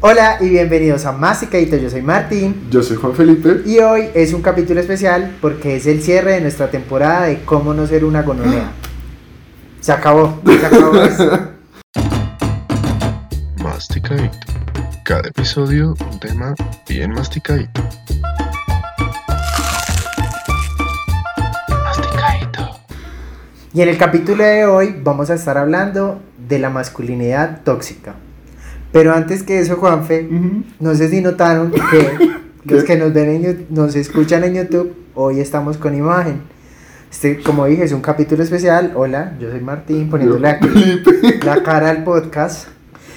Hola y bienvenidos a Masticadito, yo soy Martín Yo soy Juan Felipe. y hoy es un capítulo especial porque es el cierre de nuestra temporada de cómo no ser una gononea. Se acabó, se acabó esto. Masticadito. Cada episodio un tema bien masticadito. Masticadito. Y en el capítulo de hoy vamos a estar hablando de la masculinidad tóxica. Pero antes que eso, Juanfe, no sé si notaron que los que nos ven en nos escuchan en YouTube, hoy estamos con imagen. Este, como dije, es un capítulo especial. Hola, yo soy Martín, poniéndole aquí la cara al podcast.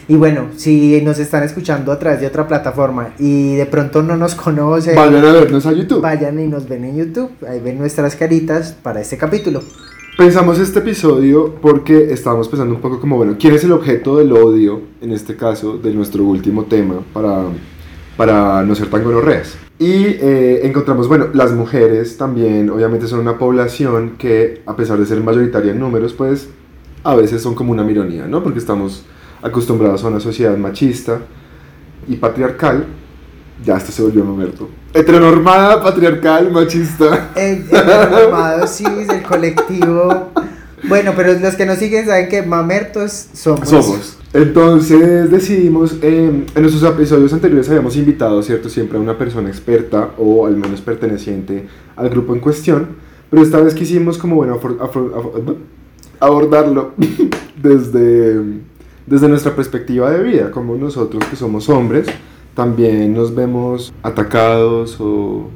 Y bueno, si nos están escuchando a través de otra plataforma y de pronto no nos conocen, Vayan a vernos a YouTube. vayan y nos ven en YouTube. Ahí ven nuestras caritas para este capítulo. Pensamos este episodio porque estábamos pensando un poco como, bueno, ¿quién es el objeto del odio, en este caso, de nuestro último tema para, para no ser tan gonorreas? Y eh, encontramos, bueno, las mujeres también obviamente son una población que, a pesar de ser mayoritaria en números, pues a veces son como una mironía, ¿no? Porque estamos acostumbrados a una sociedad machista y patriarcal. Ya, esto se volvió mamerto. Heteronormada, patriarcal, machista. El, el normado, sí, el colectivo. Bueno, pero los que nos siguen saben que mamertos somos. Somos. Entonces decidimos, eh, en nuestros episodios anteriores habíamos invitado, ¿cierto? Siempre a una persona experta o al menos perteneciente al grupo en cuestión, pero esta vez quisimos como, bueno, afor- afor- afor- abordarlo desde, desde nuestra perspectiva de vida, como nosotros que somos hombres, también nos vemos atacados o...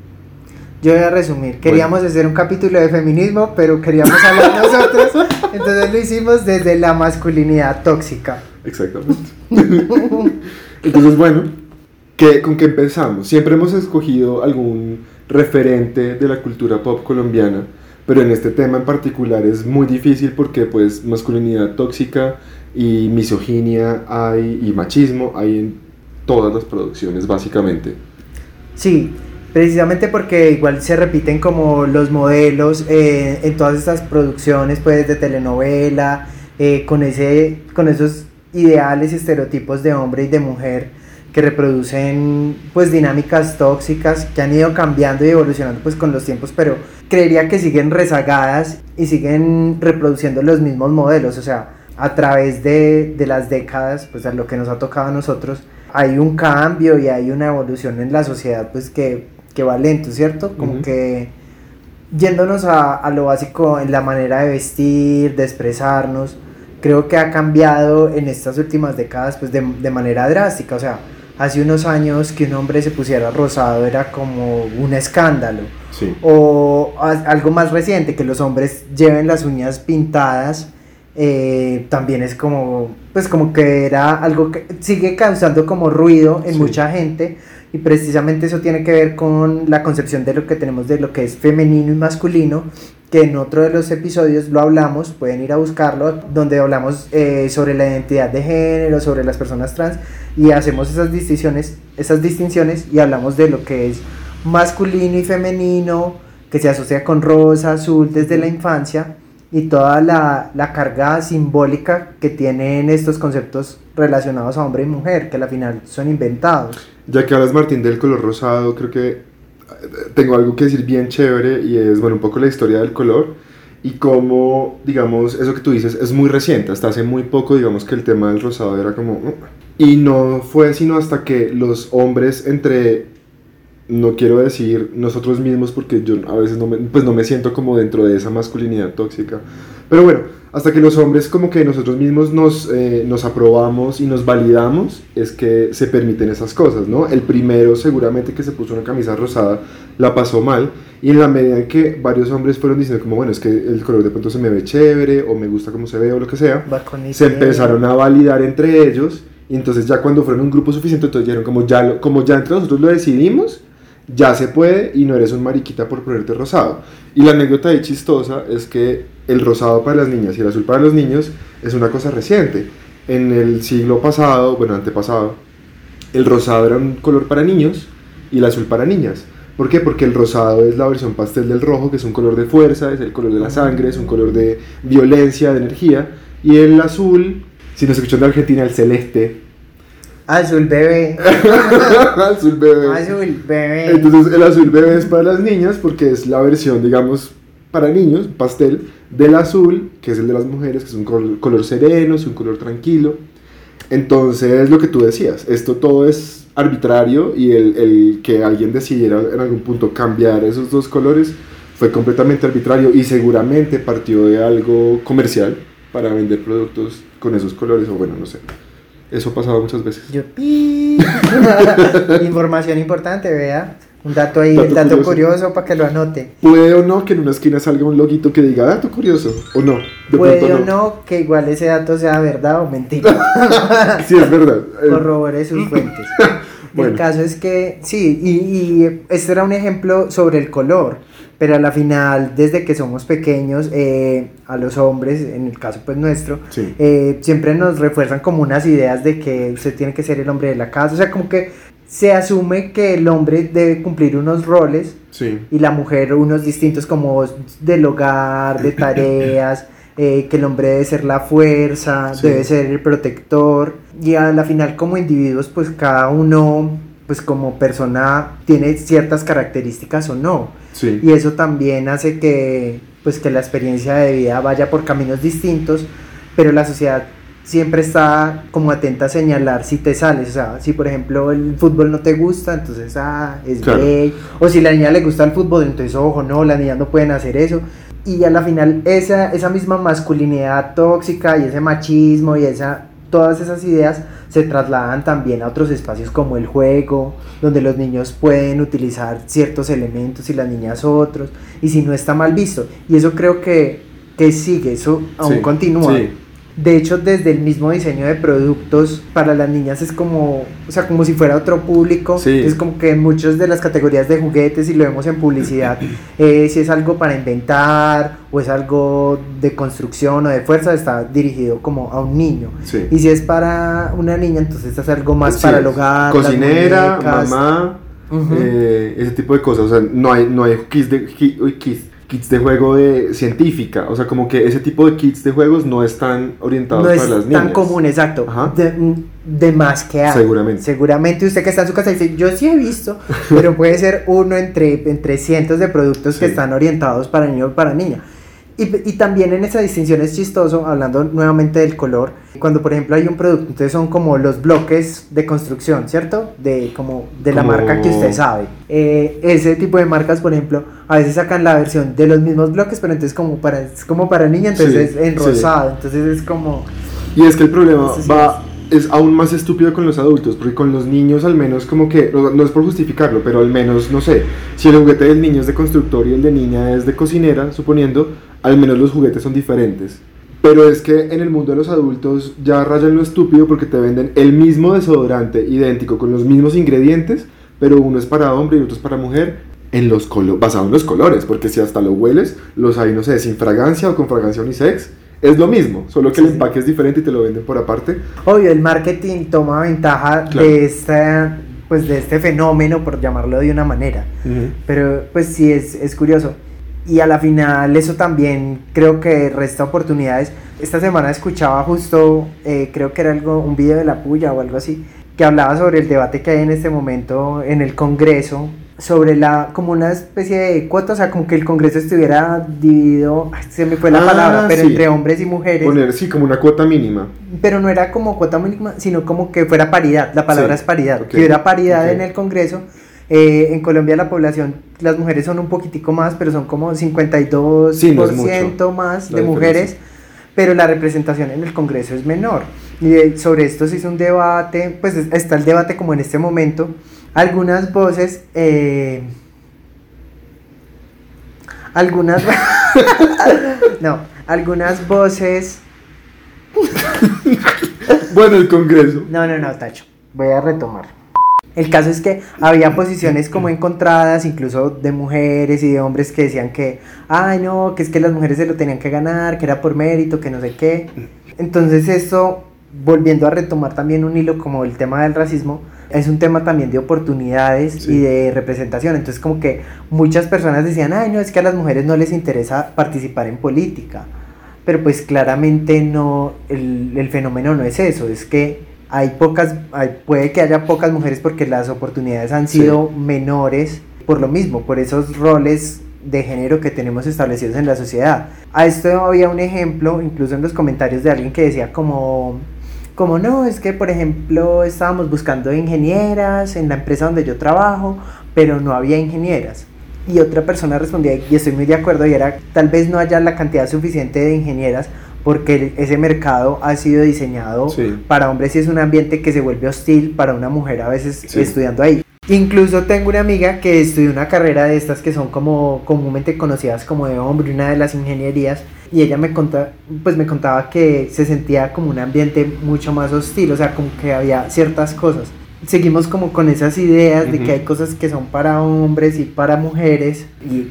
Yo voy a resumir. Queríamos hacer un capítulo de feminismo, pero queríamos hablar nosotros. Entonces lo hicimos desde la masculinidad tóxica. Exactamente. Entonces, bueno, ¿qué, ¿con qué empezamos? Siempre hemos escogido algún referente de la cultura pop colombiana, pero en este tema en particular es muy difícil porque pues masculinidad tóxica y misoginia hay y machismo hay en todas las producciones básicamente. Sí, precisamente porque igual se repiten como los modelos eh, en todas estas producciones pues de telenovela, eh, con, ese, con esos ideales y estereotipos de hombre y de mujer que reproducen pues dinámicas tóxicas que han ido cambiando y evolucionando pues con los tiempos, pero creería que siguen rezagadas y siguen reproduciendo los mismos modelos, o sea, a través de, de las décadas, pues a lo que nos ha tocado a nosotros, hay un cambio y hay una evolución en la sociedad pues que, que va lento, ¿cierto? Como Ujú. que yéndonos a, a lo básico en la manera de vestir, de expresarnos, creo que ha cambiado en estas últimas décadas pues de, de manera drástica, o sea, hace unos años que un hombre se pusiera rosado era como un escándalo, Sí. o a- algo más reciente, que los hombres lleven las uñas pintadas, eh, también es como, pues como que era algo que sigue causando como ruido en Sí. mucha gente y precisamente eso tiene que ver con la concepción de lo que tenemos de lo que es femenino y masculino, que en otro de los episodios lo hablamos, pueden ir a buscarlo, donde hablamos eh, sobre la identidad de género, sobre las personas trans y hacemos esas distinciones, esas distinciones y hablamos de lo que es masculino y femenino, que se asocia con rosa, azul desde la infancia y toda la, la carga simbólica que tienen estos conceptos relacionados a hombre y mujer, que al final son inventados. Ya que hablas Martín del color rosado, creo que eh, tengo algo que decir bien chévere y es, bueno, un poco la historia del color y cómo, digamos, eso que tú dices es muy reciente, hasta hace muy poco, digamos que el tema del rosado era como... "Uh". Y no fue sino hasta que los hombres entre, no quiero decir nosotros mismos porque yo a veces no me, pues no me siento como dentro de esa masculinidad tóxica, pero bueno, hasta que los hombres como que nosotros mismos nos, eh, nos aprobamos y nos validamos, es que se permiten esas cosas, ¿no? El primero seguramente que se puso una camisa rosada la pasó mal y en la medida en que varios hombres fueron diciendo como, bueno, es que el color de pronto se me ve chévere o me gusta cómo se ve o lo que sea, se empezaron a validar entre ellos y entonces ya cuando fueron un grupo suficiente, entonces dijeron como ya, lo- como ya entre nosotros lo decidimos, ya se puede y no eres un mariquita por ponerte rosado. Y la anécdota ahí chistosa es que el rosado para las niñas y el azul para los niños es una cosa reciente. En el siglo pasado, bueno, antepasado, el rosado era un color para niños y el azul para niñas. ¿Por qué? Porque el rosado es la versión pastel del rojo, que es un color de fuerza, es el color de la sangre, es un color de violencia, de energía. Y el azul, si nos escuchan de Argentina, el celeste, Azul bebé. azul bebé. Azul bebé. Entonces el azul bebé es para las niñas porque es la versión, digamos, para niños, pastel, del azul, que es el de las mujeres, que es un color, color sereno, es un color tranquilo. Entonces, lo que tú decías, esto todo es arbitrario y el, el que alguien decidiera en algún punto cambiar esos dos colores fue completamente arbitrario y seguramente partió de algo comercial para vender productos con esos colores o bueno, no sé. Eso ha pasado muchas veces. Yo. Información importante, vea. Un dato ahí, Dato el dato curioso, curioso. para que lo anote. Puede o no que en una esquina salga un loguito que diga dato curioso o no. De Puede o no que igual ese dato sea verdad o mentira. Sí, es verdad. Eh, Corrobore sus fuentes. Bueno. El caso es que, sí, y, y este era un ejemplo sobre el color, pero a la final, desde que somos pequeños, eh, a los hombres, en el caso pues nuestro, Sí. eh, siempre nos refuerzan como unas ideas de que usted tiene que ser el hombre de la casa, o sea, como que se asume que el hombre debe cumplir unos roles Sí. y la mujer unos distintos como del hogar, de tareas, eh, que el hombre debe ser la fuerza, Sí. debe ser el protector y a la final como individuos pues cada uno pues como persona tiene ciertas características o no Sí. y eso también hace que pues que la experiencia de vida vaya por caminos distintos pero la sociedad siempre está como atenta a señalar si te sales, o sea, si por ejemplo el fútbol no te gusta, entonces ah, es Claro. gay, o si la niña le gusta el fútbol, entonces ojo, no, las niñas no pueden hacer eso. Y a la final esa, esa misma masculinidad tóxica y ese machismo y esa, todas esas ideas se trasladan también a otros espacios como el juego, donde los niños pueden utilizar ciertos elementos y las niñas otros, y si no está mal visto. Y eso creo que, que sigue, eso aún Sí, continúa. sí. De hecho, desde el mismo diseño de productos para las niñas es como, o sea, como si fuera otro público. Sí. Es como que en muchas de las categorías de juguetes, y lo vemos en publicidad, eh, si es algo para inventar o es algo de construcción o de fuerza, está dirigido como a un niño. Sí. Y si es para una niña, entonces es algo más Sí, para el hogar. Cocinera, mamá, eh, ese tipo de cosas. O sea, no hay, no hay kits de, ki- uy, kits, de juego de científica. O sea, como que ese tipo de kits de juegos no están orientados no es para las niñas. tan común, exacto. Ajá. De, de más que hay. Seguramente. Seguramente usted que está en su casa dice, yo sí he visto, pero puede ser uno entre, entre cientos de productos que están orientados para niño o para niña. Y, y también en esa distinción es chistoso, hablando nuevamente del color, cuando por ejemplo hay un producto, entonces son como los bloques de construcción, ¿cierto? De, como de la Como- marca que usted sabe. Eh, ese tipo de marcas, por ejemplo, a veces sacan la versión de los mismos bloques, pero entonces como para, es como para niña, entonces Sí, es en sí. rosado, entonces es como... Y es que el problema va, es aún más estúpido con los adultos, porque con los niños al menos como que, no, no es por justificarlo, pero al menos, no sé, si el juguete del niño es de constructor y el de niña es de cocinera, suponiendo, al menos los juguetes son diferentes. Pero es que en el mundo de los adultos ya rayan lo estúpido porque te venden el mismo desodorante idéntico con los mismos ingredientes, pero uno es para hombre y otro es para mujer, en los colo basado en los colores, porque si hasta lo hueles, los hay, no sé, sin fragancia o con fragancia unisex, es lo mismo, solo que Sí, el sí. empaque es diferente y te lo venden por aparte. Obvio, el marketing toma ventaja Claro. de esta, pues de este fenómeno, por llamarlo de una manera. Pero pues sí, es, es curioso. Y a la final eso también creo que resta oportunidades. Esta semana escuchaba justo, eh, creo que era algo, un video de la puya o algo así, que hablaba sobre el debate que hay en este momento en el Congreso, sobre la, como una especie de cuota, o sea, como que el Congreso estuviera dividido, se me fue la Ah, palabra, pero sí. entre hombres y mujeres. Poner, sí, como una cuota mínima. Pero no era como cuota mínima, sino como que fuera paridad. La palabra Sí, es paridad. ok, Que hubiera paridad en el Congreso. Eh, en Colombia la población, las mujeres son un poquitico más, pero son como 52% Sí, no mucho más de mujeres, pero la representación en el Congreso es menor. Y de- sobre esto se hizo un debate, pues es- está el debate como en este momento. Algunas voces... eh, algunas... no, algunas voces... Bueno, el Congreso. No, no, no, Tacho. Voy a retomar. El caso es que había posiciones como encontradas, incluso de mujeres y de hombres que decían que, ay, no, que es que las mujeres se lo tenían que ganar, que era por mérito, que no sé qué. Entonces esto, volviendo a retomar también un hilo como el tema del racismo, es un tema también de oportunidades Sí. y de representación. Entonces como que muchas personas decían, ay, no, es que a las mujeres no les interesa participar en política. Pero pues claramente no, el, el fenómeno no es eso, es que hay pocas, hay, puede que haya pocas mujeres porque las oportunidades han sido menores por lo mismo, por esos roles de género que tenemos establecidos en la sociedad. A esto había un ejemplo, incluso en los comentarios de alguien que decía como, como no, es que por ejemplo estábamos buscando ingenieras en la empresa donde yo trabajo, pero no había ingenieras. Y otra persona respondía, y estoy muy de acuerdo, y era, tal vez no haya la cantidad suficiente de ingenieras porque ese mercado ha sido diseñado para hombres y es un ambiente que se vuelve hostil para una mujer a veces estudiando ahí. Incluso tengo una amiga que estudió una carrera de estas que son como comúnmente conocidas como de hombre, una de las ingenierías, y ella me contaba, pues me contaba que se sentía como un ambiente mucho más hostil, o sea, como que había ciertas cosas. Seguimos como con esas ideas de que hay cosas que son para hombres y para mujeres, y,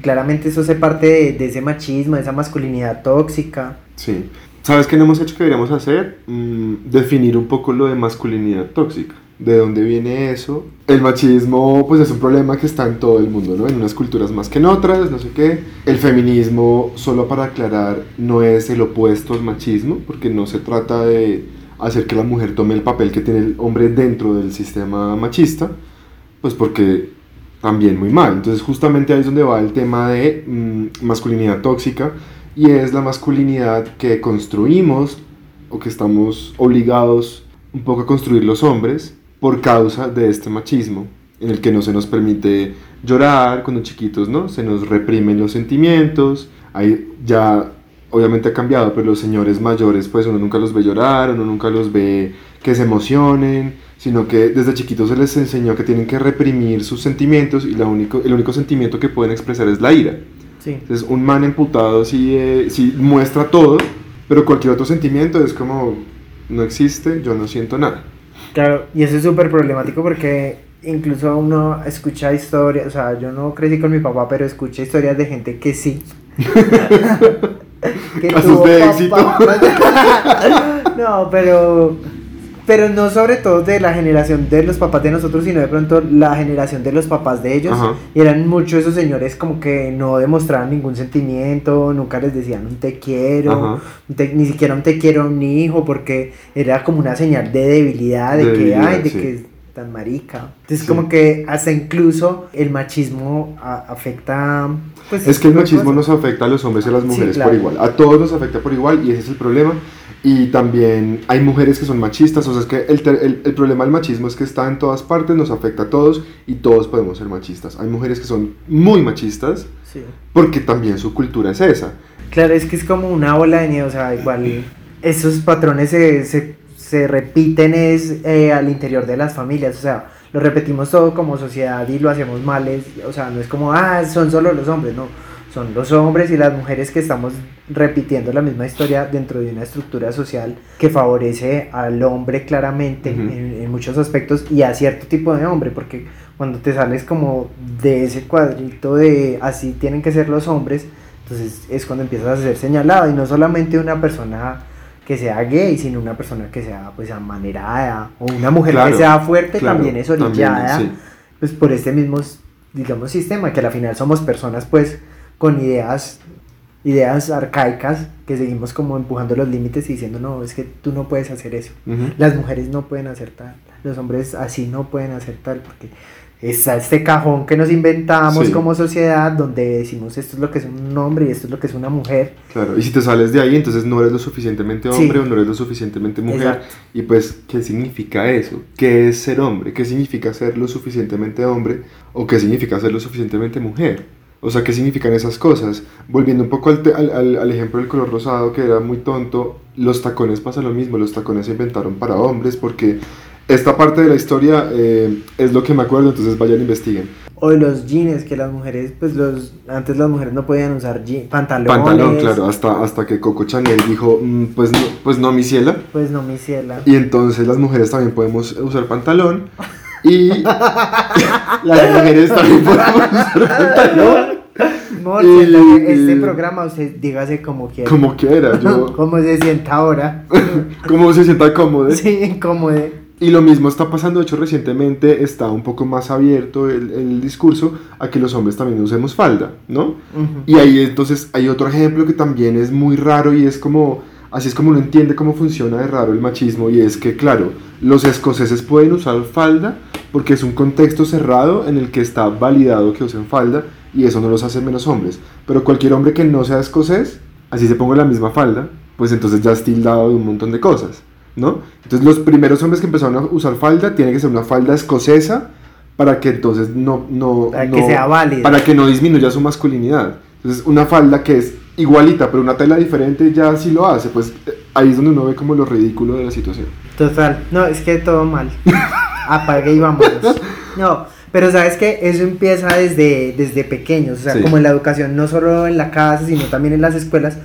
claramente eso hace parte de, ese machismo, de esa masculinidad tóxica. Sí. ¿Sabes qué no hemos hecho que deberíamos hacer? Mm, definir un poco lo de masculinidad tóxica de dónde viene eso. El machismo pues es un problema que está en todo el mundo, ¿no? En unas culturas más que en otras, no sé qué. El feminismo, solo para aclarar, no es el opuesto al machismo, porque no se trata de hacer que la mujer tome el papel que tiene el hombre dentro del sistema machista, pues porque también muy mal. Entonces justamente ahí es donde va el tema de mm, masculinidad tóxica y es la masculinidad que construimos o que estamos obligados un poco a construir los hombres por causa de este machismo, en el que no se nos permite llorar cuando chiquitos, ¿no? Se nos reprimen los sentimientos, hay ya obviamente ha cambiado, pero los señores mayores pues uno nunca los ve llorar, uno nunca los ve que se emocionen, sino que desde chiquitos se les enseñó que tienen que reprimir sus sentimientos y el único sentimiento que pueden expresar es la ira. Sí. Entonces un man emputado sí, eh, sí muestra todo, pero cualquier otro sentimiento es como, no existe, yo no siento nada. Claro, y eso es súper problemático porque incluso uno escucha historias, o sea, yo no crecí con mi papá, pero escuché historias de gente que sí. que Casos de éxito. no, pero pero no sobre todo de la generación de los papás de nosotros, sino de pronto la generación de los papás de ellos. Y eran muchos esos señores como que no demostraban ningún sentimiento, nunca les decían un te quiero, ni siquiera un te quiero a un hijo, porque era como una señal de debilidad, de, que, ay, de que tan marica. Entonces como que hasta incluso el machismo afecta... Pues, es que el machismo nos afecta a los hombres y a las mujeres por igual. A todos nos afecta por igual y ese es el problema. Y también hay mujeres que son machistas, o sea, es que el, el, el, problema del machismo es que está en todas partes, nos afecta a todos y todos podemos ser machistas. Hay mujeres que son muy machistas porque también su cultura es esa. Claro, es que es como una ola de nieve, o sea, igual esos patrones se, se, se repiten es, eh, al interior de las familias, o sea, lo repetimos todo como sociedad y lo hacemos mal, o sea, no es como, ah, son solo los hombres, no son los hombres y las mujeres que estamos repitiendo la misma historia dentro de una estructura social que favorece al hombre claramente en, muchos aspectos y a cierto tipo de hombre, porque cuando te sales como de ese cuadrito de así tienen que ser los hombres, entonces es cuando empiezas a ser señalado. Y no solamente una persona que sea gay, sino una persona que sea pues amanerada o una mujer que sea fuerte también es orillada pues por este mismo digamos sistema que al final somos personas pues con ideas, ideas arcaicas que seguimos como empujando los límites y diciendo, no, es que tú no puedes hacer eso. Las mujeres no pueden hacer tal, los hombres así no pueden hacer tal, porque está este cajón que nos inventamos como sociedad donde decimos esto es lo que es un hombre y esto es lo que es una mujer. Claro, y si te sales de ahí, entonces no eres lo suficientemente hombre o no eres lo suficientemente mujer. Y pues, ¿qué significa eso? ¿Qué es ser hombre? ¿Qué significa ser lo suficientemente hombre o qué significa ser lo suficientemente mujer? O sea, ¿qué significan esas cosas? Volviendo un poco al, al, al, ejemplo del color rosado, que era muy tonto, los tacones pasa lo mismo, los tacones se inventaron para hombres porque esta parte de la historia eh, es lo que me acuerdo, entonces vayan e investiguen. O los jeans, que las mujeres, pues los, antes las mujeres no podían usar jeans, pantalones. Pantalón, claro, hasta, hasta que Coco Chanel dijo, mm, pues, no, pues no mi ciela. Pues no mi ciela. Y entonces las mujeres también podemos usar pantalón. Y las mujeres también podemos usar pantalón este programa usted dígase como quiera. Como quiera, yo. como se sienta ahora. como se sienta cómodo. Sí, cómodo. Y lo mismo está pasando, de hecho recientemente está un poco más abierto el, el discurso a que los hombres también usemos falda, ¿no? Y ahí entonces hay otro ejemplo que también es muy raro y es como así es como uno entiende cómo funciona de raro el machismo y es que, claro, los escoceses pueden usar falda porque es un contexto cerrado en el que está validado que usen falda y eso no los hace menos hombres. Pero cualquier hombre que no sea escocés, así se ponga la misma falda, pues entonces ya es tildado de un montón de cosas, ¿no? Entonces los primeros hombres que empezaron a usar falda tiene que ser una falda escocesa para que entonces no... no Para no- que sea válida. Para que no disminuya su masculinidad. Entonces una falda que es igualita, pero una tela diferente ya sí lo hace, pues eh, ahí es donde uno ve como lo ridículo de la situación. Total, no, es que todo mal. Apague y vámonos. No, pero sabes que eso empieza desde, desde pequeños, o sea, Sí. como en la educación, no solo en la casa, sino también en las escuelas.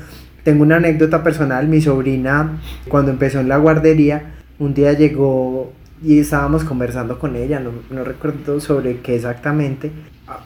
Tengo una anécdota personal, mi sobrina, cuando empezó en la guardería, un día llegó y estábamos conversando con ella, no, no recuerdo sobre qué exactamente.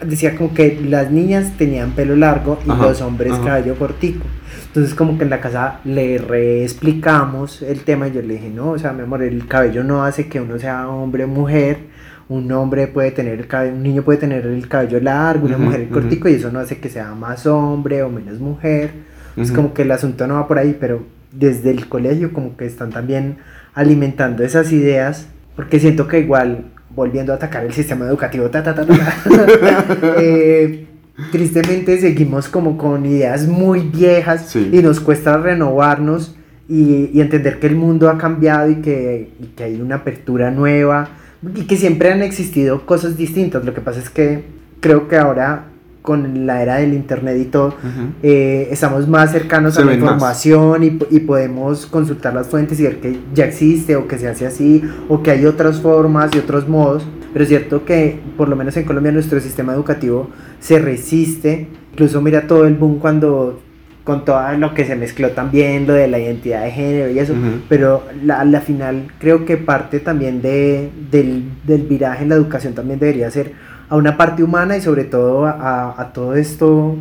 Decía como que las niñas tenían pelo largo y Ajá, los hombres ajá. cabello cortico. Entonces como que en la casa le reexplicamos el tema y yo le dije, no, o sea, mi amor, el cabello no hace que uno sea hombre o mujer. Un hombre puede tener el cabello, un niño puede tener el cabello largo, una mujer el cortico y eso no hace que sea más hombre o menos mujer. Es Ujú. como que el asunto no va por ahí, pero desde el colegio como que están también alimentando esas ideas, porque siento que igual, volviendo a atacar el sistema educativo, ta, ta, ta, ta, ta, eh, tristemente seguimos como con ideas muy viejas Sí. y nos cuesta renovarnos y, y entender que el mundo ha cambiado y que, y que hay una apertura nueva y que siempre han existido cosas distintas. Lo que pasa es que creo que ahora con la era del internet y todo, eh, estamos más cercanos Se a la información y, y podemos consultar las fuentes y ver que ya existe o que se hace así o que hay otras formas y otros modos. Pero es cierto que por lo menos en Colombia nuestro sistema educativo se resiste. Incluso mira todo el boom cuando con todo lo que se mezcló también, lo de la identidad de género y eso. Pero la, a la final creo que parte también de, del, del viraje en la educación también debería ser a una parte humana y sobre todo a, a todo esto,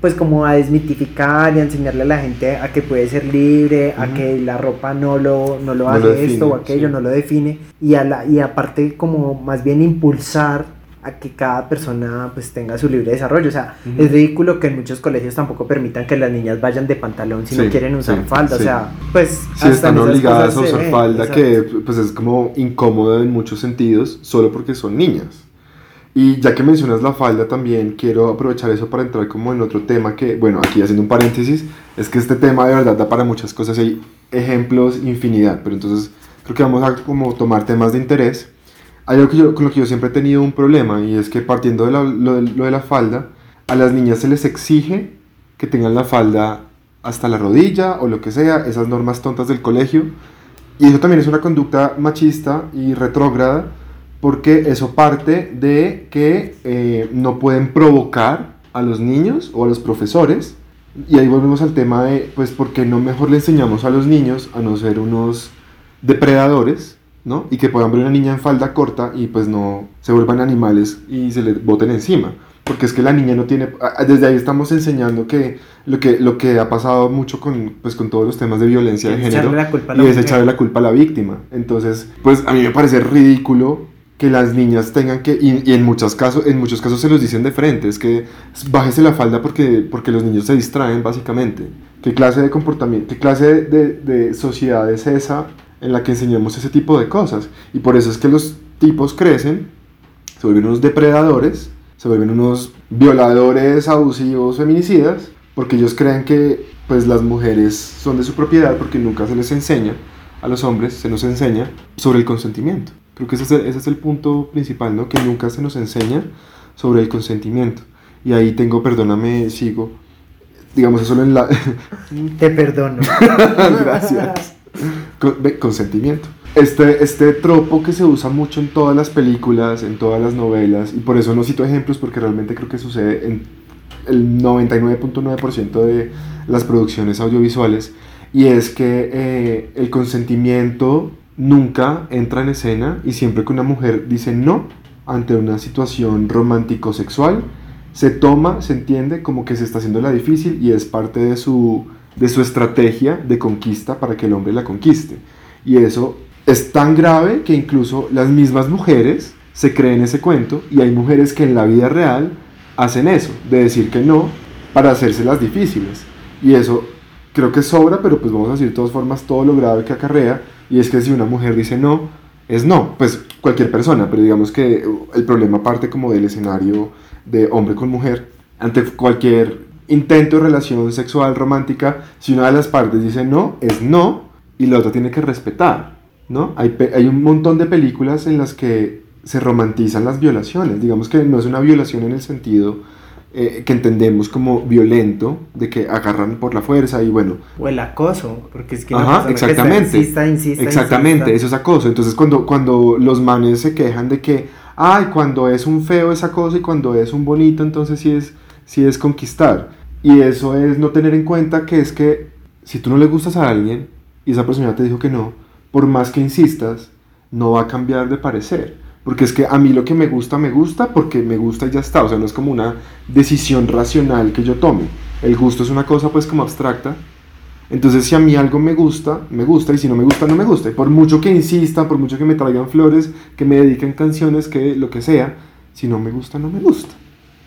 pues como a desmitificar y a enseñarle a la gente a que puede ser libre, a que la ropa no lo, no lo No hace lo define, esto o aquello, sí. no lo define. Y, a la, y aparte como más bien impulsar a que cada persona pues tenga su libre desarrollo. O sea, Ujú. es ridículo que en muchos colegios tampoco permitan que las niñas vayan de pantalón si no Sí, quieren usar sí, falda. O sí. sea, pues hasta están obligadas a usar ve, falda, exacto. que pues es como incómodo en muchos sentidos, solo porque son niñas. Y ya que mencionas la falda también, quiero aprovechar eso para entrar como en otro tema que, bueno, aquí haciendo un paréntesis, es que este tema de verdad da para muchas cosas, hay ejemplos infinidad, pero entonces creo que vamos a como tomar temas de interés. Hay algo que yo, con lo que yo siempre he tenido un problema y es que partiendo de la- lo, de, lo de la falda, a las niñas se les exige que tengan la falda hasta la rodilla o lo que sea, esas normas tontas del colegio. Y eso también es una conducta machista y retrógrada porque eso parte de que eh, no pueden provocar a los niños o a los profesores. Y ahí volvemos al tema de, pues, ¿por qué no mejor le enseñamos a los niños a no ser unos depredadores, ¿no? Y que puedan ver una niña en falda corta y pues no se vuelvan animales y se le boten encima. Porque es que la niña no tiene... Desde ahí estamos enseñando que lo que, lo que ha pasado mucho con, pues, con todos los temas de violencia de género y es echarle la culpa a la víctima. Entonces, pues a mí me parece ridículo que las niñas tengan que, y, y en, muchos casos, en muchos casos se los dicen de frente, es que bájese la falda porque, porque los niños se distraen básicamente. ¿Qué clase de comportamiento, qué clase de, de sociedad es esa en la que enseñamos ese tipo de cosas? Y por eso es que los tipos crecen, se vuelven unos depredadores, se vuelven unos violadores, abusivos, feminicidas, porque ellos creen que pues las mujeres son de su propiedad porque nunca se les enseña a los hombres, se nos enseña sobre el consentimiento. Creo que ese es el, ese es el punto principal, ¿no? Que nunca se nos enseña sobre el consentimiento. Y ahí tengo, perdóname, sigo, digamos, eso solo en la... Te perdono. Gracias. Consentimiento. Este, este tropo que se usa mucho en todas las películas, en todas las novelas, y por eso no cito ejemplos porque realmente creo que sucede en el 99.9% de las producciones audiovisuales, y es que eh, el consentimiento nunca entra en escena y siempre que una mujer dice no ante una situación romántico-sexual, se toma, se entiende como que se está haciendo la difícil y es parte de su, de su estrategia de conquista para que el hombre la conquiste. Y eso es tan grave que incluso las mismas mujeres se creen ese cuento y hay mujeres que en la vida real hacen eso, de decir que no para hacerse las difíciles. Y eso creo que sobra, pero pues vamos a decir de todas formas todo lo grave que acarrea, y es que si una mujer dice no, es no, pues cualquier persona, pero digamos que el problema parte como del escenario de hombre con mujer, ante cualquier intento de relación sexual romántica, si una de las partes dice no, es no, y la otra tiene que respetar, ¿no? Hay, un montón de películas en las que se romantizan las violaciones, digamos que no es una violación en el sentido eh, que entendemos como violento, de que agarran por la fuerza y bueno, O el acoso, porque es que Ajá, persona que exactamente. insista, insista, Exactamente, insista. eso es acoso. Entonces cuando, cuando los manes se quejan de que, ay, cuando es un feo es acoso y cuando es un bonito entonces sí es, sí es conquistar. Y eso es no tener en cuenta que es que si tú no le gustas a alguien y esa persona te dijo que no, por más que insistas, no va a cambiar de parecer. Porque es que a mí lo que me gusta, me gusta porque me gusta y ya está. O sea, no es como una decisión racional que yo tome. El gusto es una cosa pues como abstracta entonces, si a mí algo me gusta, me gusta, y si no me gusta, no me gusta. Y por mucho que insista, por mucho que me traigan flores, que me dediquen canciones, que lo que sea, si no me gusta, no me gusta.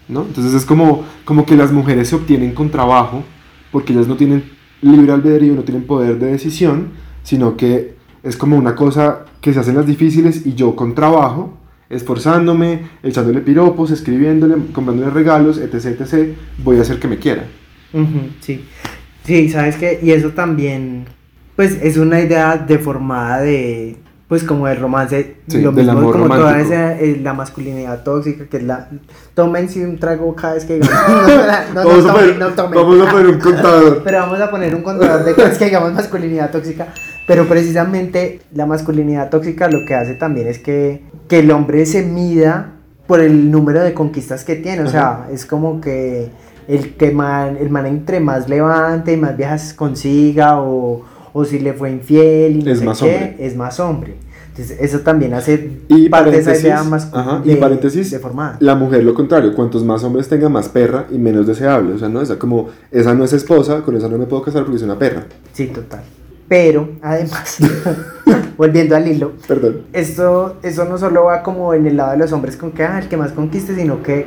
Entonces es como, como que las mujeres se obtienen con trabajo, porque ellas no tienen libre albedrío, no tienen poder de decisión, sino que es como una cosa que se hacen las difíciles y yo con trabajo, esforzándome, echándole piropos, escribiéndole, comprándole regalos, etc, etc, voy a hacer que me quiera. Sí. Sí, sabes que, y eso también, pues es una idea deformada de, pues como del romance, Sí, lo mismo como toda esa, eh, la masculinidad tóxica, que es la, tómense un trago cada vez que digamos, no, no, no, vamos, a tomen, poner, vamos a poner un contador. Pero vamos a poner un contador de cada vez que digamos masculinidad tóxica, pero precisamente la masculinidad tóxica lo que hace también es que, que el hombre se mida por el número de conquistas que tiene, o sea, es como que el que man, el man entre más levante, más viejas consiga o, o si le fue infiel y no Es sé más qué, hombre. es más hombre. Entonces eso también hace Y parte de esa paréntesis, idea más ajá, y paréntesis, deformada. La mujer lo contrario, cuantos más hombres tenga, más perra y menos deseable. O sea, no, esa como, esa no es esposa, con esa no me puedo casar porque es una perra. Sí, total. Pero además, volviendo al hilo, Perdón. esto, eso no solo va como en el lado de los hombres con que ah, el que más conquiste, sino que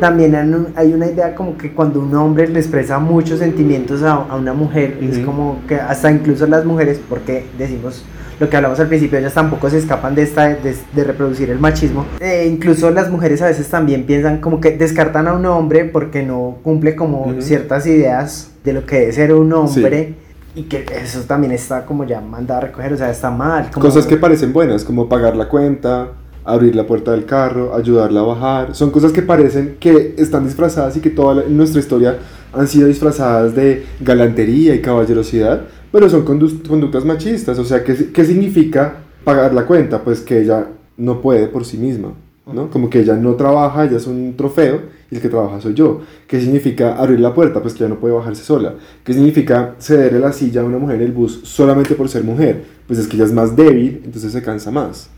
también hay un- hay una idea como que cuando un hombre le expresa muchos sentimientos a, a una mujer, es Ujú. como que hasta incluso las mujeres, porque decimos lo que hablamos al principio, ellas tampoco se escapan de esta de, de reproducir el machismo. Eh, incluso las mujeres a veces también piensan como que descartan a un hombre porque no cumple como Ujú. ciertas ideas de lo que debe ser un hombre. Y que eso también está como ya mandado a recoger, o sea, está mal. como- Cosas que parecen buenas, como pagar la cuenta, abrir la puerta del carro, ayudarla a bajar. Son cosas que parecen que están disfrazadas y que toda la- nuestra historia han sido disfrazadas de galantería y caballerosidad, pero son condu- conductas machistas. O sea, ¿qué, ¿qué significa pagar la cuenta? Pues que ella no puede por sí misma. ¿no? Como que ella no trabaja, ella es un trofeo y el que trabaja soy yo. ¿Qué significa abrir la puerta? Pues que ella no puede bajarse sola. ¿Qué significa cederle la silla a una mujer en el bus solamente por ser mujer? Pues es que ella es más débil, entonces se cansa más.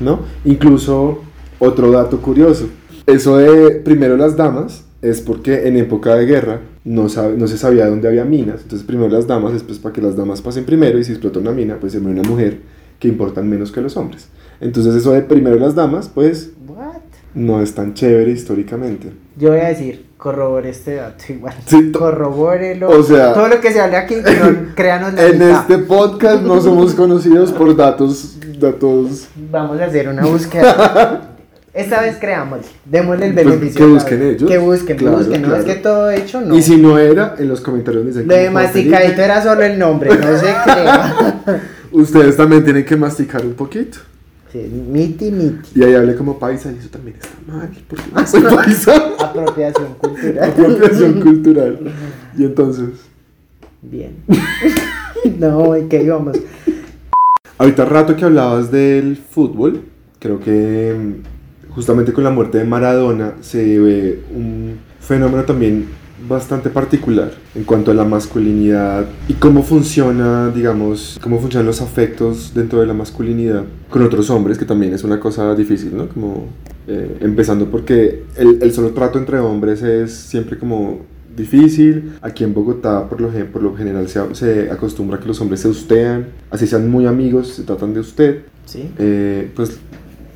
¿No? Incluso otro dato curioso, eso de primero las damas es porque en época de guerra no, sabe, no se sabía dónde había minas, entonces primero las damas es pues para que las damas pasen primero y si explota una mina pues se muere una mujer que importan menos que los hombres. Entonces eso de primero las damas pues What? no es tan chévere históricamente. Yo voy a decir, corrobore este dato igual. Sí, Corrobórelo. o sea- todo lo que se hable aquí, no, créanos la En mitad. este podcast no somos conocidos por datos, datos Vamos a hacer una búsqueda. Esta vez creamos, démosle el Pues, beneficio. que busquen ellos. Que busquen, Claro, busquen. No es que todo hecho, no. Y si no era, en los comentarios me dicen Lo de como, "Juan masticadito era solo el nombre, no se crea. Ustedes también tienen que masticar un poquito. Sí, miti, miti. Y ahí hablé como paisa y eso también está mal. Porque no soy paisa. Apropiación cultural. Apropiación cultural. Y entonces, Bien. no, ¿y qué íbamos? ahorita rato que hablabas del fútbol, creo que mm, justamente con la muerte de Maradona se ve un fenómeno también bastante particular en cuanto a la masculinidad y cómo funciona, digamos, cómo funcionan los afectos dentro de la masculinidad con otros hombres, que también es una cosa difícil, ¿no? Como eh, empezando porque el, el solo trato entre hombres es siempre como difícil. Aquí en Bogotá, por lo, por lo general, se, se acostumbra que los hombres se ustean, así sean muy amigos, se tratan de usted. Sí. Eh, pues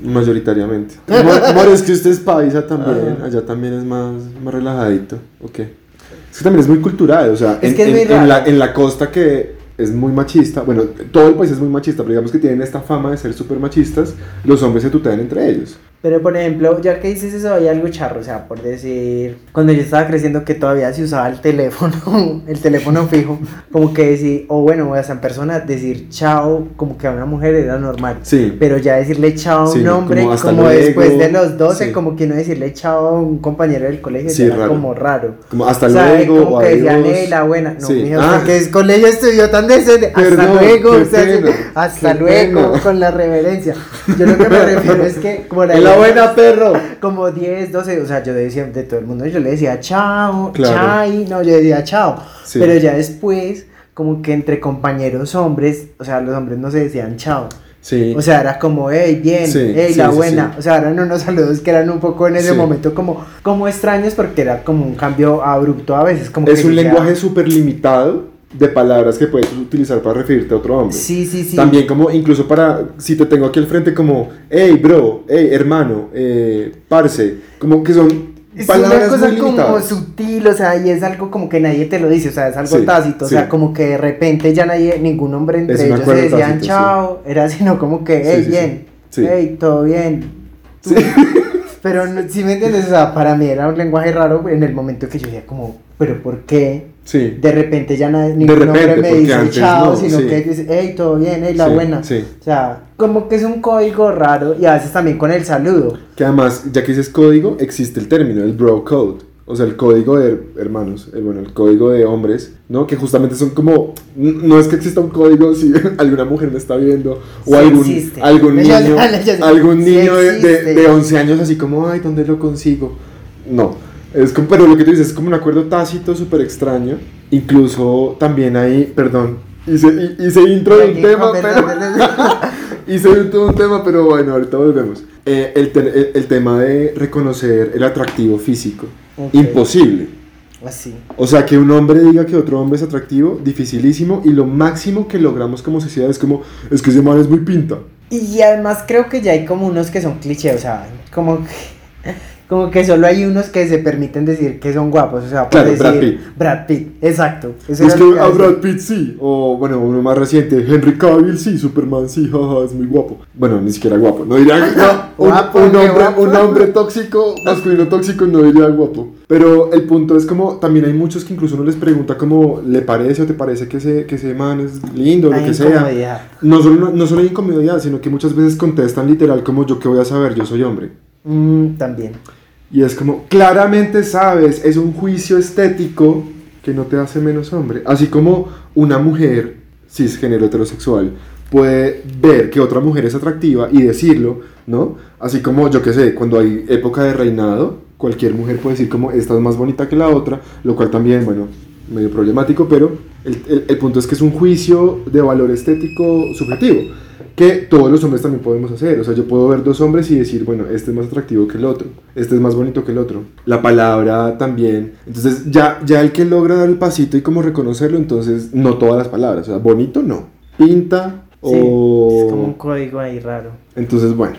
mayoritariamente. Amor, amor, es que usted es paisa también, allá también es más, más relajadito, ok. Es que también es muy cultural, o sea, Es en, que es en- en la, en la costa que es muy machista, bueno, todo el país es muy machista, pero digamos que tienen esta fama de ser súper machistas, los hombres se tutean entre ellos. Pero por ejemplo, ya que dices eso, hay algo charro, o sea, por decir, cuando yo estaba creciendo que todavía se usaba el teléfono, el teléfono fijo, como que decir, o bueno, o sea, en persona, decir chao, como que a una mujer era normal. Sí. Pero ya decirle chao a Sí, un hombre, como como, después de los 12, sí. como que no decirle chao a un compañero del colegio, Sí, era raro. como raro. Como hasta O sea, luego, como o que decían. "Ey, la buena. No, Sí. mija, Ah. usted que es colegio estudió tan decente. Hasta luego, o sea, pena, hasta luego, pena. con la reverencia. Yo lo que me refiero es que, como la ¡Es la buena, perro! como 10, 12, o sea, yo decía de todo el mundo, yo le decía chao, Claro. chai, no, yo decía chao. Sí. Pero ya después, como que entre compañeros hombres, o sea, los hombres no se decían chao. Sí. O sea, era como, hey, bien, Sí, hey, sí, la buena. O sea, eran unos saludos que eran un poco en ese momento como, como extraños porque era como un cambio abrupto a veces. Como es que un lenguaje súper limitado de palabras que puedes utilizar para referirte a otro hombre. Sí, sí, sí. También como, incluso para, si te tengo aquí al frente como, hey, bro, hey, hermano, eh, parce, como que son Es una cosa muy como sutil, o sea, y es algo como que nadie te lo dice, o sea, es algo Sí, tácito, o sí. sea, como que de repente ya nadie, ningún hombre entre ellos se decían tácito, chao, era sino como que, Sí, hey, sí, sí. bien, Sí. hey, todo bien. Sí. Pero si me entiendes, o sea, para mí era un lenguaje raro en el momento que yo decía como, pero ¿por qué? Sí. De repente ya nadie, ningún repente, hombre me dice chao, no, sino sí. que dice, hey, todo bien, hey, la Sí, buena. sí. O sea, como que es un código raro y a veces también con el saludo. Que además, ya que dices código, existe el término, el bro code. O sea, el código de hermanos, el, bueno, el código de hombres, ¿no? Que justamente son como, no es que exista un código si alguna mujer me está viendo, o Sí algún, existe. algún niño, algún Sí niño de, de, de 11 años así como, ay, ¿dónde lo consigo? No, es como, pero lo que tú dices es como un acuerdo tácito súper extraño. Incluso también hay, perdón, hice, hi- hice intro de un tema, pero... Hice un tema, pero bueno, ahorita volvemos. Eh, el, te- el- tema de reconocer el atractivo físico. Imposible. Así. O sea, que un hombre diga que otro hombre es atractivo, dificilísimo. Y lo máximo que logramos como sociedad es como, es que ese man es muy pinta. Y además creo que ya hay como unos que son clichés, o sea, como que, como que solo hay unos que se permiten decir que son guapos, o sea, Claro, decir Brad Pitt. Brad Pitt, exacto. Eso Es lo que a Brad. Pitt sí. O bueno, uno más reciente, Henry Cavill sí, Superman sí, jaja, es muy guapo. Bueno, ni siquiera guapo. No diría no, un, Guapo, un hombre, guapo. un hombre tóxico, masculino tóxico, no diría guapo. Pero el punto es como, también hay muchos que incluso uno les pregunta como, ¿le parece o te parece que ese, que ese man es lindo, lo Hay que sea? No solo, no solo hay incomodidad, sino que muchas veces contestan literal como, ¿yo qué voy a saber? Yo soy hombre. Mm, también. Y es como, claramente sabes, es un juicio estético que no te hace menos hombre. Así como una mujer cisgénero heterosexual puede ver que otra mujer es atractiva y decirlo, ¿no? Así como, yo qué sé, cuando hay época de reinado, cualquier mujer puede decir como, esta es más bonita que la otra, lo cual también, bueno, medio problemático, pero el, el- el punto es que es un juicio de valor estético subjetivo, que todos los hombres también podemos hacer. O sea, yo puedo ver dos hombres y decir, bueno, este es más atractivo que el otro, este es más bonito que el otro. La palabra también. Entonces, ya, ya el que logra dar el pasito y como reconocerlo, entonces, no todas las palabras. O sea, bonito no. Pinta Sí, o... es como un código ahí raro. Entonces, bueno.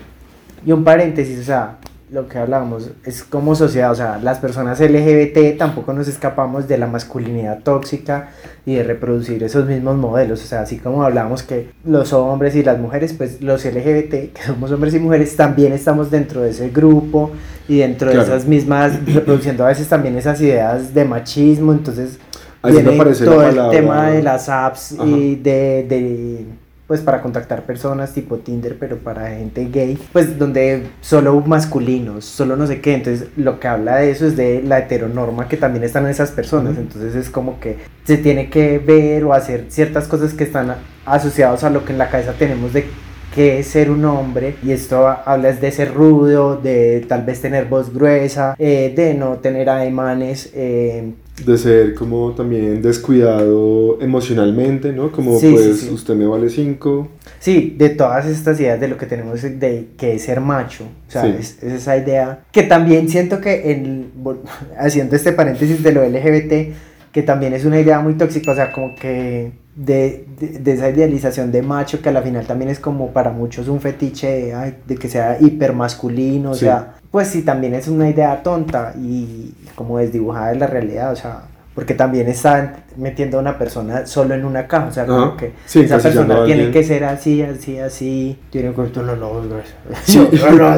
Y un paréntesis, o sea, lo que hablábamos es como sociedad, o sea, las personas LGBT tampoco nos escapamos de la masculinidad tóxica y de reproducir esos mismos modelos, o sea, así como hablábamos que los hombres y las mujeres, pues los LGBT, que somos hombres y mujeres, también estamos dentro de ese grupo y dentro Claro. de esas mismas, reproduciendo a veces también esas ideas de machismo, entonces Ahí viene todo el tema de las apps Ajá. y de, de, pues para contactar personas tipo Tinder pero para gente gay pues donde solo masculinos solo no sé qué. Entonces lo que habla de eso es de la heteronorma que también están en esas personas. Entonces es como que se tiene que ver o hacer ciertas cosas que están asociados a lo que en la cabeza tenemos de que es ser un hombre. Y esto habla es de ser rudo de tal vez tener voz gruesa eh, de no tener ademanes eh, de ser como también descuidado emocionalmente, ¿no? Como Sí, sí, pues sí. usted me vale cinco. Sí, de todas estas ideas de lo que tenemos de que es ser macho. O sea, Sí. es, es esa idea que también siento que, en, haciendo este paréntesis de lo LGBT, que también es una idea muy tóxica, o sea, como que de, de, de esa idealización de macho que a la final también es como para muchos un fetiche de, ay, de que sea hipermasculino, o Sí. sea, pues sí, también es una idea tonta y como desdibujada de la realidad, o sea, porque también está metiendo a una persona solo en una caja, o sea, como que Sí, esa persona a tiene que ser así, así, así, tiene que. Sí, lobos la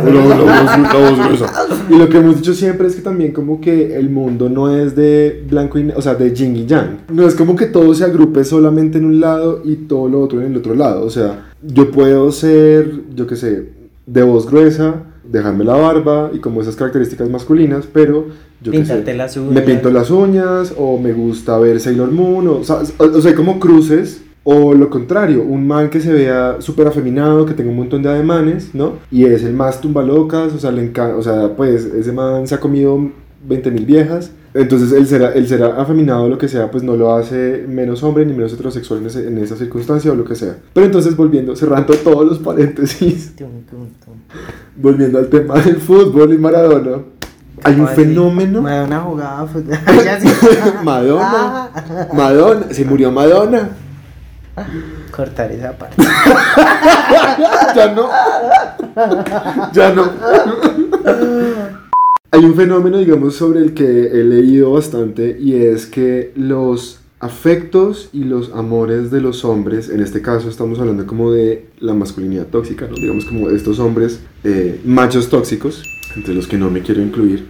voz- gruesa. Y lo que hemos dicho siempre es que también como que el mundo no es de blanco y o sea, de yin y yang. No es como que todo se agrupe solamente en un lado y todo lo otro en el otro lado. O sea, yo puedo ser, yo qué sé, de voz gruesa, dejarme la barba y como esas características masculinas, pero yo qué sé, las uñas. me pinto las uñas o me gusta ver Sailor Moon o, o sea, o- sea, como cruces o lo contrario, un man que se vea súper afeminado, que tenga un montón de ademanes, ¿no? Y es el más tumbalocas, o sea, le encanta, o sea, pues ese man se ha comido 20 mil viejas, entonces el será, el será afeminado o lo que sea, pues no lo hace menos hombre ni menos heterosexual en, ese- en esa circunstancia o lo que sea. Pero entonces volviendo, cerrando todos los paréntesis. Volviendo al tema del fútbol y Maradona, hay un fenómeno... Madonna jugaba fútbol. Madonna. Ah. Madonna, se murió Madonna. Cortar esa parte. Ya no. Ya no. Hay un fenómeno, digamos, sobre el que he leído bastante y es que los afectos y los amores de los hombres, en este caso estamos hablando como de la masculinidad tóxica, ¿no? digamos como estos hombres eh, machos tóxicos, entre los que no me quiero incluir,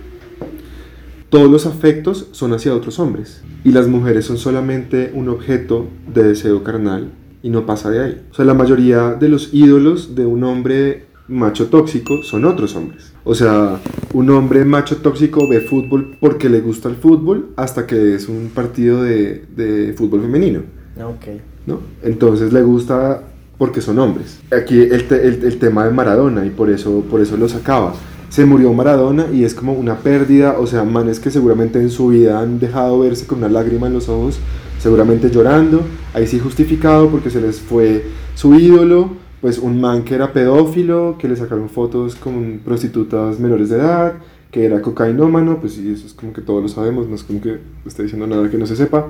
todos los afectos son hacia otros hombres y las mujeres son solamente un objeto de deseo carnal y no pasa de ahí. O sea, la mayoría de los ídolos de un hombre macho tóxico son otros hombres. O sea, un hombre macho tóxico ve fútbol porque le gusta el fútbol hasta que es un partido de, de fútbol femenino. Ok. ¿no? Entonces le gusta porque son hombres. Aquí el, te- el- el tema de Maradona y por eso, por eso lo sacaba. Se murió Maradona y es como una pérdida, o sea, manes que seguramente en su vida han dejado verse con una lágrima en los ojos, seguramente llorando, ahí sí justificado porque se les fue su ídolo, pues un man que era pedófilo, que le sacaron fotos con prostitutas menores de edad, que era cocainómano, pues sí, eso es como que todos lo sabemos, no es como que esté diciendo nada que no se sepa,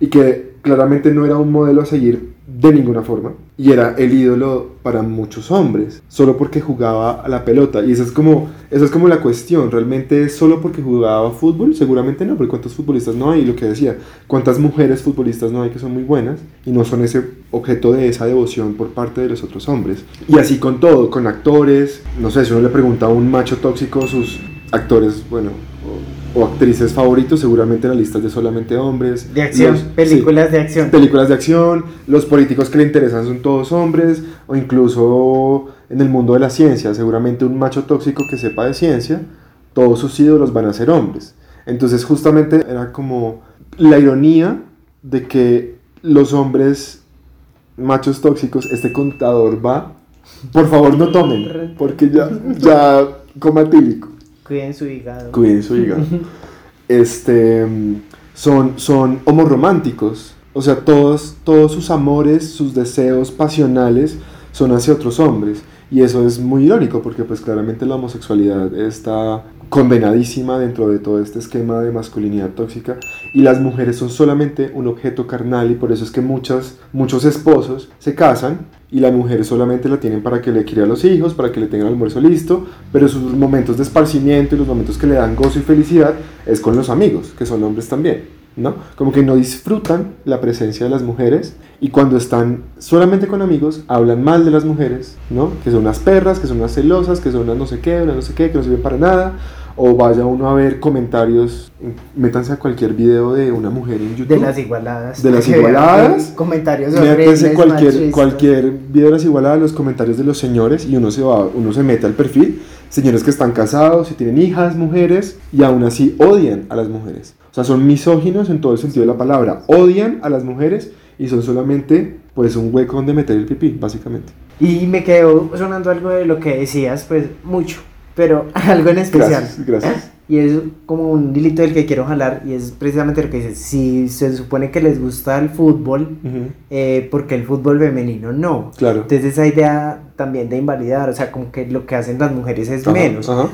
y que claramente no era un modelo a seguir de ninguna forma, y era el ídolo para muchos hombres, solo porque jugaba a la pelota, y esa es como, esa es como la cuestión, realmente solo porque jugaba fútbol, seguramente no, porque cuántos futbolistas no hay, y lo que decía, cuántas mujeres futbolistas no hay que son muy buenas, y no son ese objeto de esa devoción por parte de los otros hombres, y así con todo, con actores, no sé, si uno le pregunta a un macho tóxico sus actores, bueno, o, actrices favoritos, seguramente la lista es de solamente hombres. De acción, Los- películas sí, de acción. películas de acción, los políticos que le interesan son todos hombres, o incluso en el mundo de la ciencia, seguramente un macho tóxico que sepa de ciencia, todos sus ídolos van a ser hombres. Entonces justamente era como la ironía de que los hombres machos tóxicos, este contador va, por favor no tomen, porque ya, ya coma tílico. Cuiden su hígado. Cuiden su hígado. Este, son, son homorrománticos. O sea, todos, todos sus amores, sus deseos pasionales son hacia otros hombres. Y eso es muy irónico porque pues claramente la homosexualidad está condenadísima dentro de todo este esquema de masculinidad tóxica y las mujeres son solamente un objeto carnal y por eso es que muchas, muchos esposos se casan y la mujer solamente la tienen para que le críe a los hijos, para que le tengan el almuerzo listo, pero sus momentos de esparcimiento y los momentos que le dan gozo y felicidad es con los amigos, que son hombres también, ¿no? Como que no disfrutan la presencia de las mujeres y cuando están solamente con amigos hablan mal de las mujeres, ¿no? Que son unas perras, que son unas celosas, que son unas no sé qué, unas no sé qué, que no sirven para nada. O vaya uno a ver comentarios, métanse a cualquier video de una mujer en YouTube. De las igualadas. De las igualadas. Comentarios Métanse cualquier, machistas. cualquier video de las igualadas, los comentarios de los señores y uno se va, uno se mete al perfil, señores que están casados y tienen hijas, mujeres, y aún así odian a las mujeres. O sea, son misóginos en todo el sentido de la palabra, odian a las mujeres y son solamente pues un hueco donde meter el pipí, básicamente. Y me quedó sonando algo de lo que decías, pues mucho, pero algo en especial. Gracias, gracias. Y es como un hilito del que quiero jalar y es precisamente lo que dices, si se supone que les gusta el fútbol, Ujú, eh, porque el fútbol femenino no. Claro. Entonces esa idea también de invalidar, o sea, como que lo que hacen las mujeres es Ajá, menos. ajá.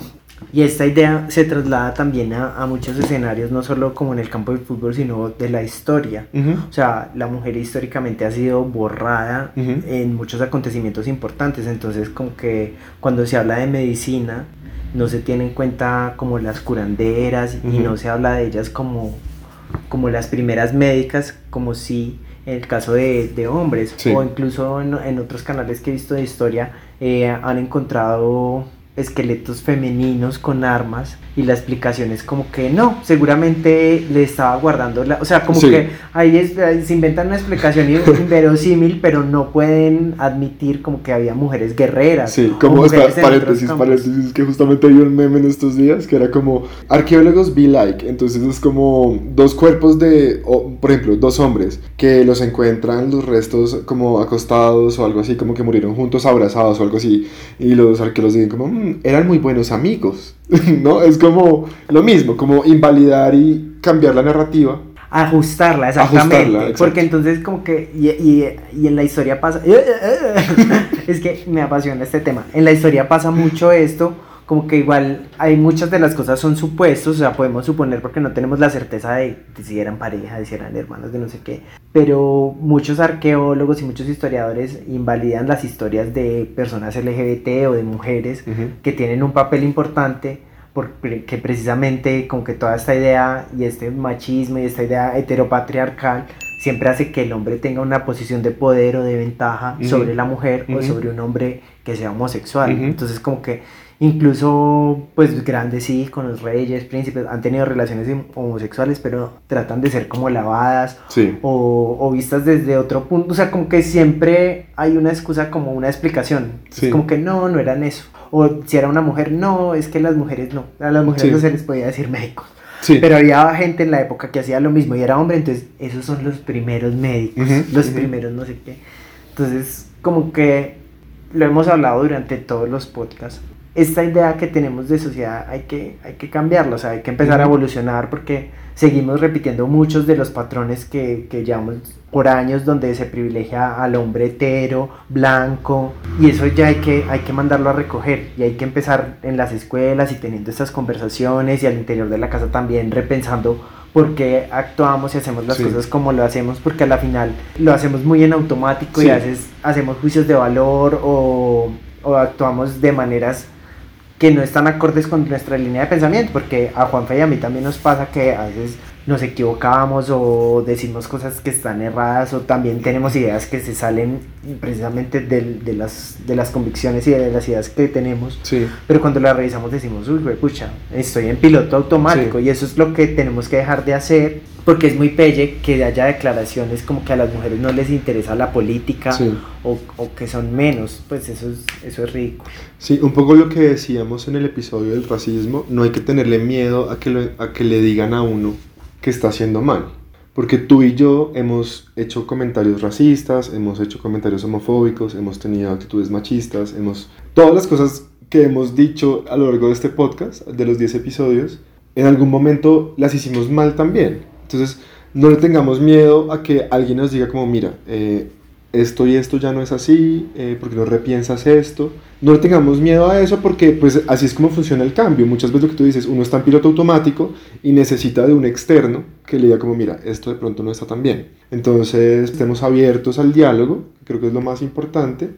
Y esta idea se traslada también a, a muchos escenarios, no solo como en el campo del fútbol, sino de la historia. Ujú, O sea, la mujer históricamente ha sido borrada en muchos acontecimientos importantes, entonces como que cuando se habla de medicina no se tiene en cuenta como las curanderas y no se habla de ellas como, como las primeras médicas, como si en el caso de, de hombres, Sí. o incluso en, en otros canales que he visto de historia, eh, han encontrado esqueletos femeninos con armas y la explicación es como que no, seguramente le estaba guardando la, o sea, como Sí. que ahí, es- ahí se inventan una explicación inverosímil, pero no pueden admitir como que había mujeres guerreras. Sí, o como mujeres otros paréntesis, paréntesis, que justamente vi un meme en estos días que era como arqueólogos be like, entonces es como dos cuerpos de, o, por ejemplo, dos hombres que los encuentran los restos como acostados o algo así, como que murieron juntos abrazados o algo así, y los arqueólogos dicen como, "Mm, eran muy buenos amigos, ¿no? Es como lo mismo, como invalidar y cambiar la narrativa. Ajustarla, exactamente. Ajustarla, porque entonces como que, y, y- y en la historia pasa, es que me apasiona este tema, en la historia pasa mucho esto, como que igual hay muchas de las cosas son supuestos, o sea, podemos suponer porque no tenemos la certeza de, de si eran pareja, de si eran hermanos, de no sé qué, pero muchos arqueólogos y muchos historiadores invalidan las historias de personas LGBT o de mujeres que tienen un papel importante porque precisamente como que toda esta idea y este machismo y esta idea heteropatriarcal siempre hace que el hombre tenga una posición de poder o de ventaja Ujú. sobre la mujer o Ujú. sobre un hombre que sea homosexual. Entonces como que incluso pues grandes íconos, reyes, príncipes han tenido relaciones homosexuales pero tratan de ser como lavadas Sí. o, o vistas desde otro punto. O sea, como que siempre hay una excusa, como una explicación. Sí. Es como que no, no eran eso. O si era una mujer, no, es que las mujeres no. A las mujeres Sí. no se les podía decir médicos. Sí. Pero había gente en la época que hacía lo mismo y era hombre, entonces esos son los primeros médicos, los primeros no sé qué. Entonces, como que lo hemos hablado durante todos los podcasts. Esta idea que tenemos de sociedad hay que, hay que cambiarla, o sea, hay que empezar a evolucionar porque seguimos repitiendo muchos de los patrones que, que llevamos por años donde se privilegia al hombre hetero, blanco, y eso ya hay que, hay que mandarlo a recoger y hay que empezar en las escuelas y teniendo estas conversaciones y al interior de la casa también repensando por qué actuamos y hacemos las Sí. cosas como lo hacemos, porque a la final lo hacemos muy en automático Sí. y a veces hacemos juicios de valor o, o actuamos de maneras que no están acordes con nuestra línea de pensamiento, porque a Juanfe y a mí también nos pasa que a veces nos equivocamos o decimos cosas que están erradas o también tenemos ideas que se salen precisamente del- de, las, de las convicciones y de las ideas que tenemos, Sí. pero cuando las revisamos decimos, uy, pucha, estoy en piloto automático Sí. y eso es lo que tenemos que dejar de hacer, porque es muy pelle que haya declaraciones como que a las mujeres no les interesa la política Sí. o, o que son menos, pues eso es, eso es ridículo. Sí, un poco lo que decíamos en el episodio del racismo, no hay que tenerle miedo a que, lo- a que le digan a uno que está haciendo mal. Porque tú y yo hemos hecho comentarios racistas, hemos hecho comentarios homofóbicos, hemos tenido actitudes machistas, hemos... Todas las cosas que hemos dicho a lo largo de este podcast, de los 10 episodios, en algún momento las hicimos mal también. Entonces, no le tengamos miedo a que alguien nos diga como, mira, eh, esto y esto ya no es así, eh, porque no repiensas esto. No le tengamos miedo a eso porque pues así es como funciona el cambio. Muchas veces lo que tú dices, uno está en piloto automático y necesita de un externo que le diga como, mira, esto de pronto no está tan bien. Entonces, estemos abiertos al diálogo, creo que es lo más importante.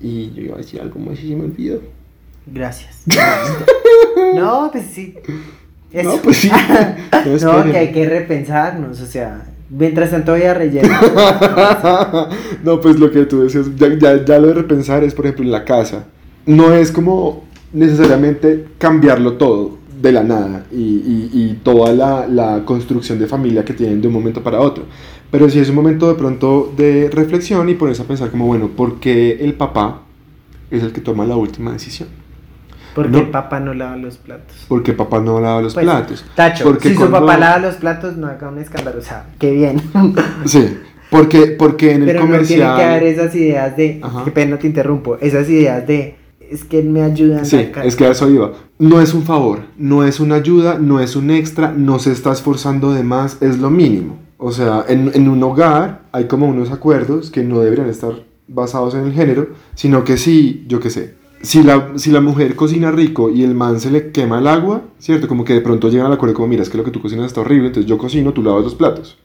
Y yo iba a decir algo más y se me olvidó. Gracias. no, pues sí. Eso. No, pues sí. No, No, esperen. que hay que repensarnos, o sea, mientras tanto voy a rellenar. no, pues lo que tú decías, ya, ya, lo de repensar es, por ejemplo, en la casa. No es como necesariamente cambiarlo todo de la nada y, y- y toda la, la construcción de familia que tienen de un momento para otro. Pero sí es un momento de pronto de reflexión y ponerse a pensar como, bueno, ¿por qué el papá es el que toma la última decisión? Porque No. papá no lava los platos. ¿Por qué papá no lava los Pues, platos? Tacho, Porque si su papá lava los platos, no haga un escándalo, o sea, qué bien. Sí, porque, porque en el Pero no comercial... tiene que haber esas ideas de, Ajá. qué pena te interrumpo, esas ideas de, es que me ayuda en Sí, casa. es que a eso iba. No es un favor, no es una ayuda, no es un extra, no se está esforzando de más, es lo mínimo. O sea, en, en un hogar hay como unos acuerdos que no deberían estar basados en el género, sino que sí, yo qué sé, si la, si la mujer cocina rico y el man se le quema el agua, ¿cierto? Como que de pronto llegan al acuerdo como, mira, es que lo que tú cocinas está horrible, entonces yo cocino, tú lavas los platos.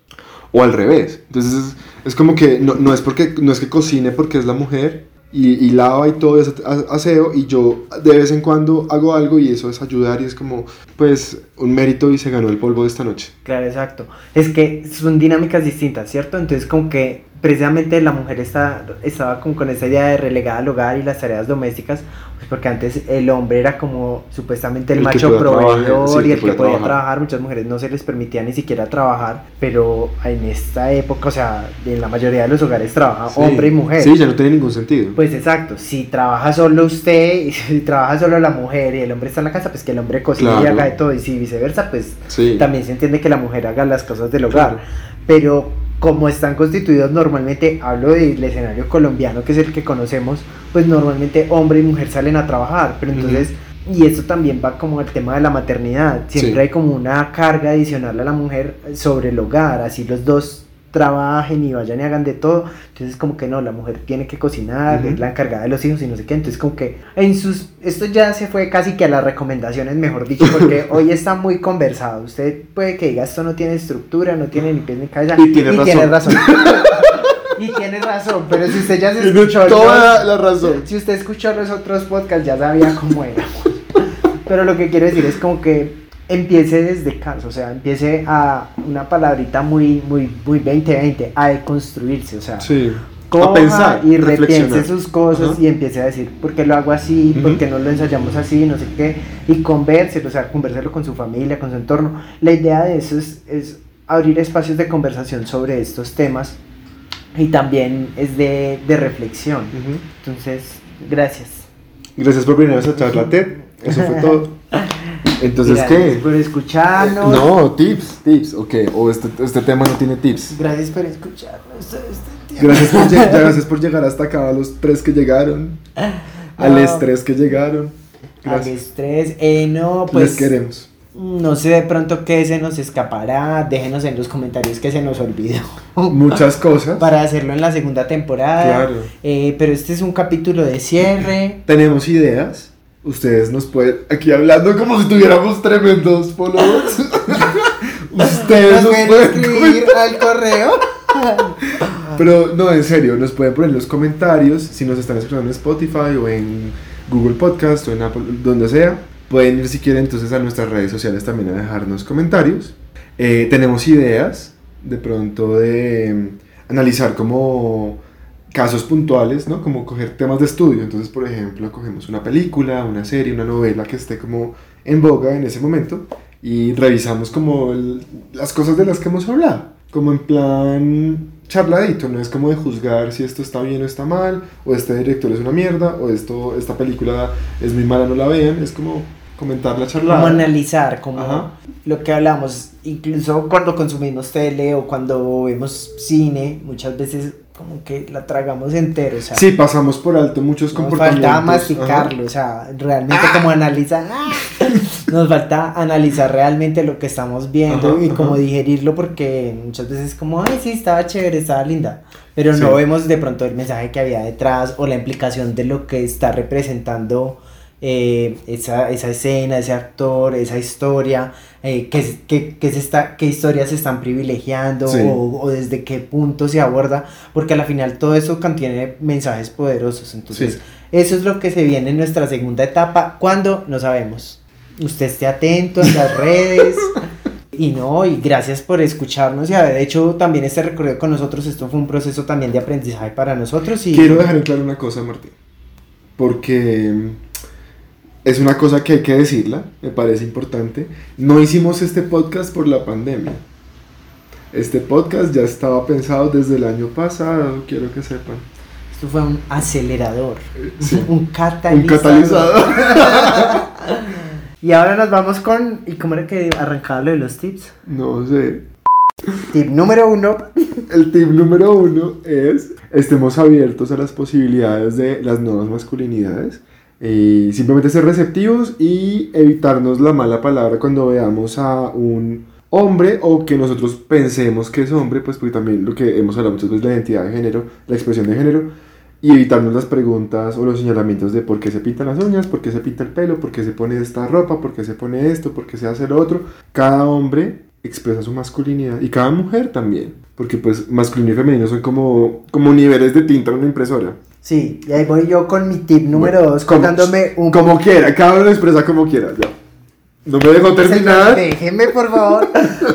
O al revés. Entonces es, es como que no, no es porque no es que cocine porque es la mujer y, y lava y todo, a- aseo, y yo de vez en cuando hago algo y eso es ayudar y es como, pues, un mérito y se ganó el polvo de esta noche. Claro, exacto. Es que son dinámicas distintas, ¿cierto? Entonces como que precisamente la mujer está, estaba como con esa idea de relegar al hogar y las tareas domésticas, pues porque antes el hombre era como supuestamente el, El macho trabajar, proveedor sí, y el que podía trabajar. trabajar. Muchas mujeres no se les permitía ni siquiera trabajar, pero en esta época, o sea, en la mayoría de los hogares trabaja Sí. hombre y mujer. Sí, ya no tiene ningún sentido. Pues exacto, si trabaja solo usted y si trabaja solo la mujer y el hombre está en la casa, pues que el hombre cocine y Claro. haga de todo y si viceversa, pues sí. también se entiende que la mujer haga las cosas del hogar, pero como están constituidos normalmente, hablo del escenario colombiano, que es el que conocemos, pues normalmente hombre y mujer salen a trabajar, pero entonces, y esto también va como al tema de la maternidad, siempre Sí. hay como una carga adicional a la mujer sobre el hogar, así los dos trabajen y vayan y hagan de todo, entonces como que no, la mujer tiene que cocinar, Ujú. es la encargada de los hijos y no sé qué, entonces como que en sus, esto ya se fue casi que a las recomendaciones, mejor dicho, porque hoy está muy conversado, usted puede que diga esto no tiene estructura, no tiene ni pies ni cabeza, Y tiene razón. razón. y tiene razón, pero si usted ya se Tiene escuchó, toda los- la razón. si usted escuchó los otros podcasts ya sabía cómo era. Pero lo que quiero decir es como que empiece desde casa, o sea, empiece a una palabrita muy, muy, muy 2020, a deconstruirse, o sea, Sí. coja a pensar, y repiense sus cosas Ajá. y empiece a decir por qué lo hago así, por qué no lo ensayamos así, no sé qué, y convérselo, o sea, conversarlo con su familia, con su entorno. La idea de eso es, es abrir espacios de conversación sobre estos temas y también es de, de reflexión. Entonces, gracias. Gracias por venir a esta charla TED. Eso fue todo. Entonces, Gracias ¿qué? por escucharnos. No, tips, tips, ok. O este, este tema no tiene tips. Gracias por escucharnos. Este tiempo. Gracias por, gracias por llegar hasta acá, a los tres que llegaron. Al estrés que llegaron. Al Gracias. estrés. Eh, no, pues. Les queremos. No sé de pronto qué se nos escapará. Déjenos en los comentarios que se nos olvidó. Muchas cosas. Para hacerlo en la segunda temporada. Claro. Eh, pero este es un capítulo de cierre. Tenemos ideas. Ustedes nos pueden. Aquí hablando como si tuviéramos tremendos followers. Ustedes Nos nos pueden escribir al correo. Pero no, en serio, nos pueden poner en los comentarios si nos están escuchando en Spotify o en Google Podcast o en Apple, donde sea. Pueden ir si quieren entonces a nuestras redes sociales también a dejarnos comentarios. Eh, tenemos ideas de pronto de mm, analizar como casos puntuales, ¿no? Como coger temas de estudio. Entonces, por ejemplo, cogemos una película, una serie, una novela que esté como en boga en ese momento y revisamos como las cosas de las que hemos hablado. Como en plan charladito, no es como de juzgar si esto está bien o está mal, o este director es una mierda, o esto, esta película es muy mala, no la vean, es como comentar la charlada. Como analizar, como Ajá. lo que hablamos, incluso cuando consumimos tele o cuando vemos cine, muchas veces como que la tragamos entero, o sea, Sí, pasamos por alto muchos nos comportamientos. falta ajá. masticarlo, o sea, realmente como analizar, ¡ah! nos falta analizar realmente lo que estamos viendo Ajá, y como ajá. digerirlo porque muchas veces como, ay, sí, estaba chévere, estaba linda, pero Sí. no vemos de pronto el mensaje que había detrás o la implicación de lo que está representando eh, esa, esa escena, ese actor, esa historia, eh, qué, qué, qué se está, qué historias se están privilegiando Sí. o, o desde qué punto se aborda, porque al final todo eso contiene mensajes poderosos. Entonces, Sí. eso es lo que se viene en nuestra segunda etapa. cuando No sabemos. Usted esté atento en las redes. Y no, y gracias por escucharnos y haber hecho también este recorrido con nosotros. Esto fue un proceso también de aprendizaje para nosotros. Y Quiero dejar en claro una cosa, Martín. Porque es una cosa que hay que decirla, me parece importante. No hicimos este podcast por la pandemia. Este podcast ya estaba pensado desde el año pasado, quiero que sepan. esto fue un acelerador, Sí. un catalizador. Un catalizador. Y ahora nos vamos con. ¿Y cómo era que arrancaba lo de los tips? No sé. Tip número uno. El tip número uno es estemos abiertos a las posibilidades de las nuevas masculinidades. Y simplemente ser receptivos y evitarnos la mala palabra cuando veamos a un hombre o que nosotros pensemos que es hombre, pues porque también lo que hemos hablado muchas veces la identidad de género, la expresión de género, y evitarnos las preguntas o los señalamientos de por qué se pintan las uñas, por qué se pinta el pelo, por qué se pone esta ropa, por qué se pone esto, por qué se hace lo otro. Cada hombre expresa su masculinidad y cada mujer también, porque pues masculino y femenino son como, como niveles de tinta en una impresora. Sí, y ahí voy yo con mi tip número Bueno, 2, como- contándome un Como quiera, cada uno lo expresa como quiera, ya. No me dejo terminar. Déjenme, por favor.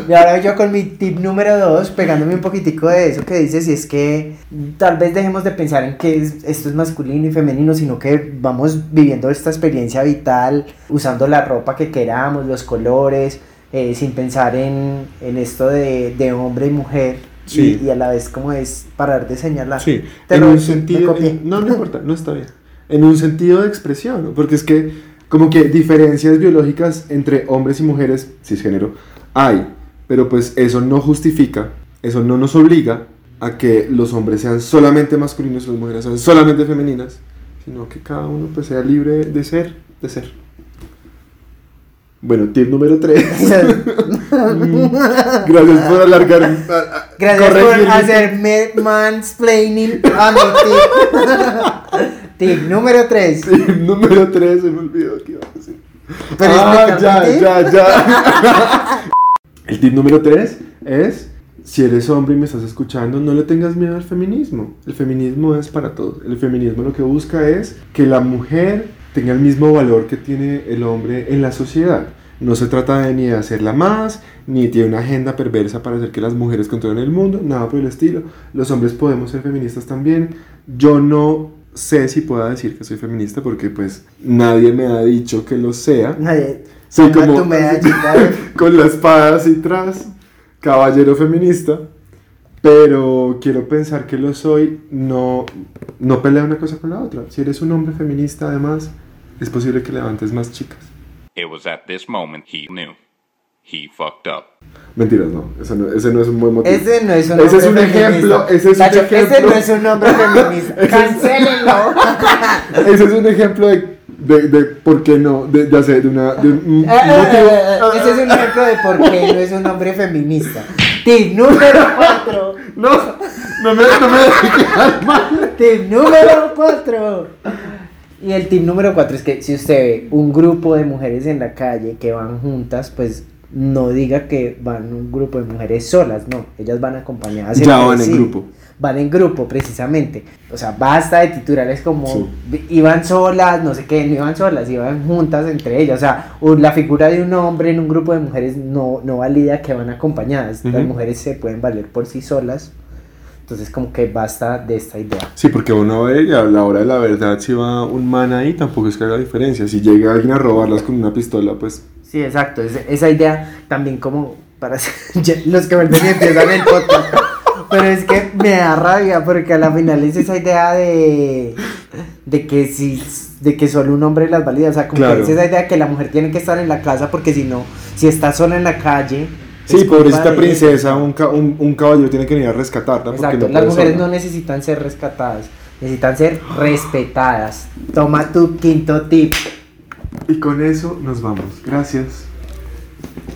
Y ahora yo con mi tip número 2, pegándome un poquitico de eso que dices, y es que tal vez dejemos de pensar en que es- esto es masculino y femenino, sino que vamos viviendo esta experiencia vital, usando la ropa que queramos, los colores, eh, sin pensar en, en esto de, de hombre y mujer. Y- Sí. Y, a la vez como es parar de señalar. Sí, Te en lo- un sentido. en- no, no importa, no está bien. En un sentido de expresión, ¿no? porque es que, como que diferencias biológicas entre hombres y mujeres, cisgénero, hay, pero pues eso no justifica, eso no nos obliga a que los hombres sean solamente masculinos y las mujeres sean solamente femeninas, sino que cada uno pues sea libre de ser, de ser. Bueno, tip número 3. Gracias por alargar. Gracias por corregir hacerme mansplaining a mi tip. tip número 3. Tip número 3, se me olvidó que iba a decir. Pero ah, ya, ya, ya. El tip número 3 es, si eres hombre y me estás escuchando, no le tengas miedo al feminismo. El feminismo es para todos. El feminismo lo que busca es que la mujer tenga el mismo valor que tiene el hombre en la sociedad. No se trata de ni de hacerla más, ni tiene una agenda perversa para hacer que las mujeres controlen el mundo, nada por el estilo. Los hombres podemos ser feministas también. Yo no sé si pueda decir que soy feminista porque pues nadie me ha dicho que lo sea. Nadie. Toma como- tu con la espada así tras, caballero feminista, pero quiero pensar que lo soy, no, no pelea una cosa con la otra. Si eres un hombre feminista, además, es posible que levantes más chicas. It was at this moment he knew. He fucked up. Mentiras, no, ese no, ese no es un buen motivo. Ese no es un Ese es un ejemplo, ese es un ejemplo. Ese no es un hombre feminista. Cancélenlo. Ese es un ejemplo de, de, de por qué no, de, ya sé, de, una, de un Eh, eh, eh, motivo. eh, Ese es un ejemplo de por qué no es un hombre feminista. Tip número 4. No, no me, no me dejes quedar mal. Tip número 4. Y el tip número 4 es que si usted ve un grupo de mujeres en la calle que van juntas, pues no diga que van un grupo de mujeres solas, no, ellas van acompañadas. Ya van en sí. grupo. Van en grupo, precisamente. O sea, basta de titulares como Sí. "Vi- iban solas, no sé qué, no iban solas, iban juntas entre ellas. O sea, la figura de un hombre en un grupo de mujeres no, no valida que van acompañadas. Las mujeres se pueden valer por sí solas. Entonces, como que basta de esta idea. Sí, porque uno ve y a la hora de la verdad, si va un man ahí, tampoco es que haga diferencia. Si llega alguien a robarlas con una pistola, pues. Sí, exacto. es- esa idea también como para los que vuelven y empiezan el podcast. Pero es que me da rabia porque a la final es esa idea de, de que si de que solo un hombre las valida. O sea, como Claro. que es esa idea que la mujer tiene que estar en la casa porque si no, si está sola en la calle. Sí, pobrecita princesa, un, ca- un, un caballero tiene que venir a rescatarla. Porque Exacto, no las mujeres no necesitan ser rescatadas, necesitan ser respetadas. Toma tu quinto tip. Y con eso nos vamos. Gracias.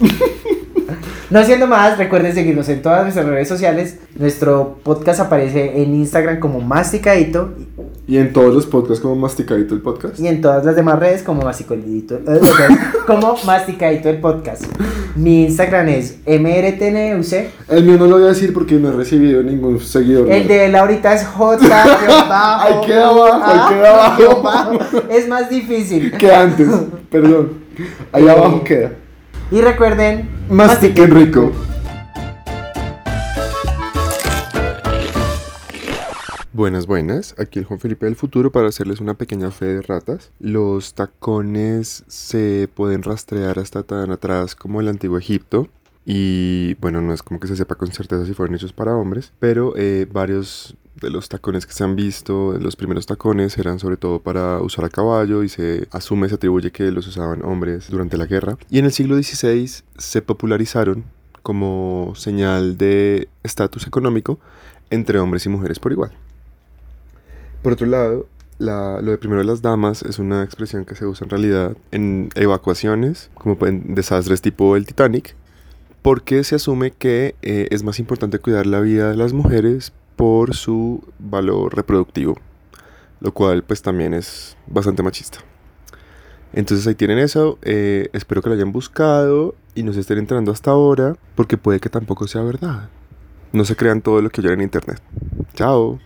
No siendo más, recuerden seguirnos en todas nuestras redes sociales. Nuestro podcast aparece en Instagram como Masticadito Y en todos los podcasts, como Masticadito el podcast. y en todas las demás redes como Masticadito, eh, como Masticadito el podcast. Mi Instagram es mrtneuc. El mío no lo voy a decir porque no he recibido ningún seguidor. El de él ahorita es J. Ahí queda abajo, ahí queda abajo. Es más difícil. Que antes, perdón. Ahí Eh, abajo queda. Y recuerden, Mastiquen rico. Buenas, buenas. Aquí el Juan Felipe del futuro para hacerles una pequeña fe de ratas. Los tacones se pueden rastrear hasta tan atrás como el antiguo Egipto. Y bueno, no es como que se sepa con certeza si fueron hechos para hombres, pero eh, varios de los tacones que se han visto, los primeros tacones eran sobre todo para usar a caballo y se asume, se atribuye que los usaban hombres durante la guerra. Y en el siglo XVI se popularizaron como señal de estatus económico entre hombres y mujeres por igual. Por otro lado, la- lo de primero las damas es una expresión que se usa en realidad en evacuaciones, como en desastres tipo el Titanic, porque se asume que eh, es más importante cuidar la vida de las mujeres por su valor reproductivo, lo cual pues también es bastante machista. Entonces ahí tienen eso, eh, espero que lo hayan buscado y no se estén entrando hasta ahora, porque puede que tampoco sea verdad. No se crean todo lo que oyen en internet. Chao.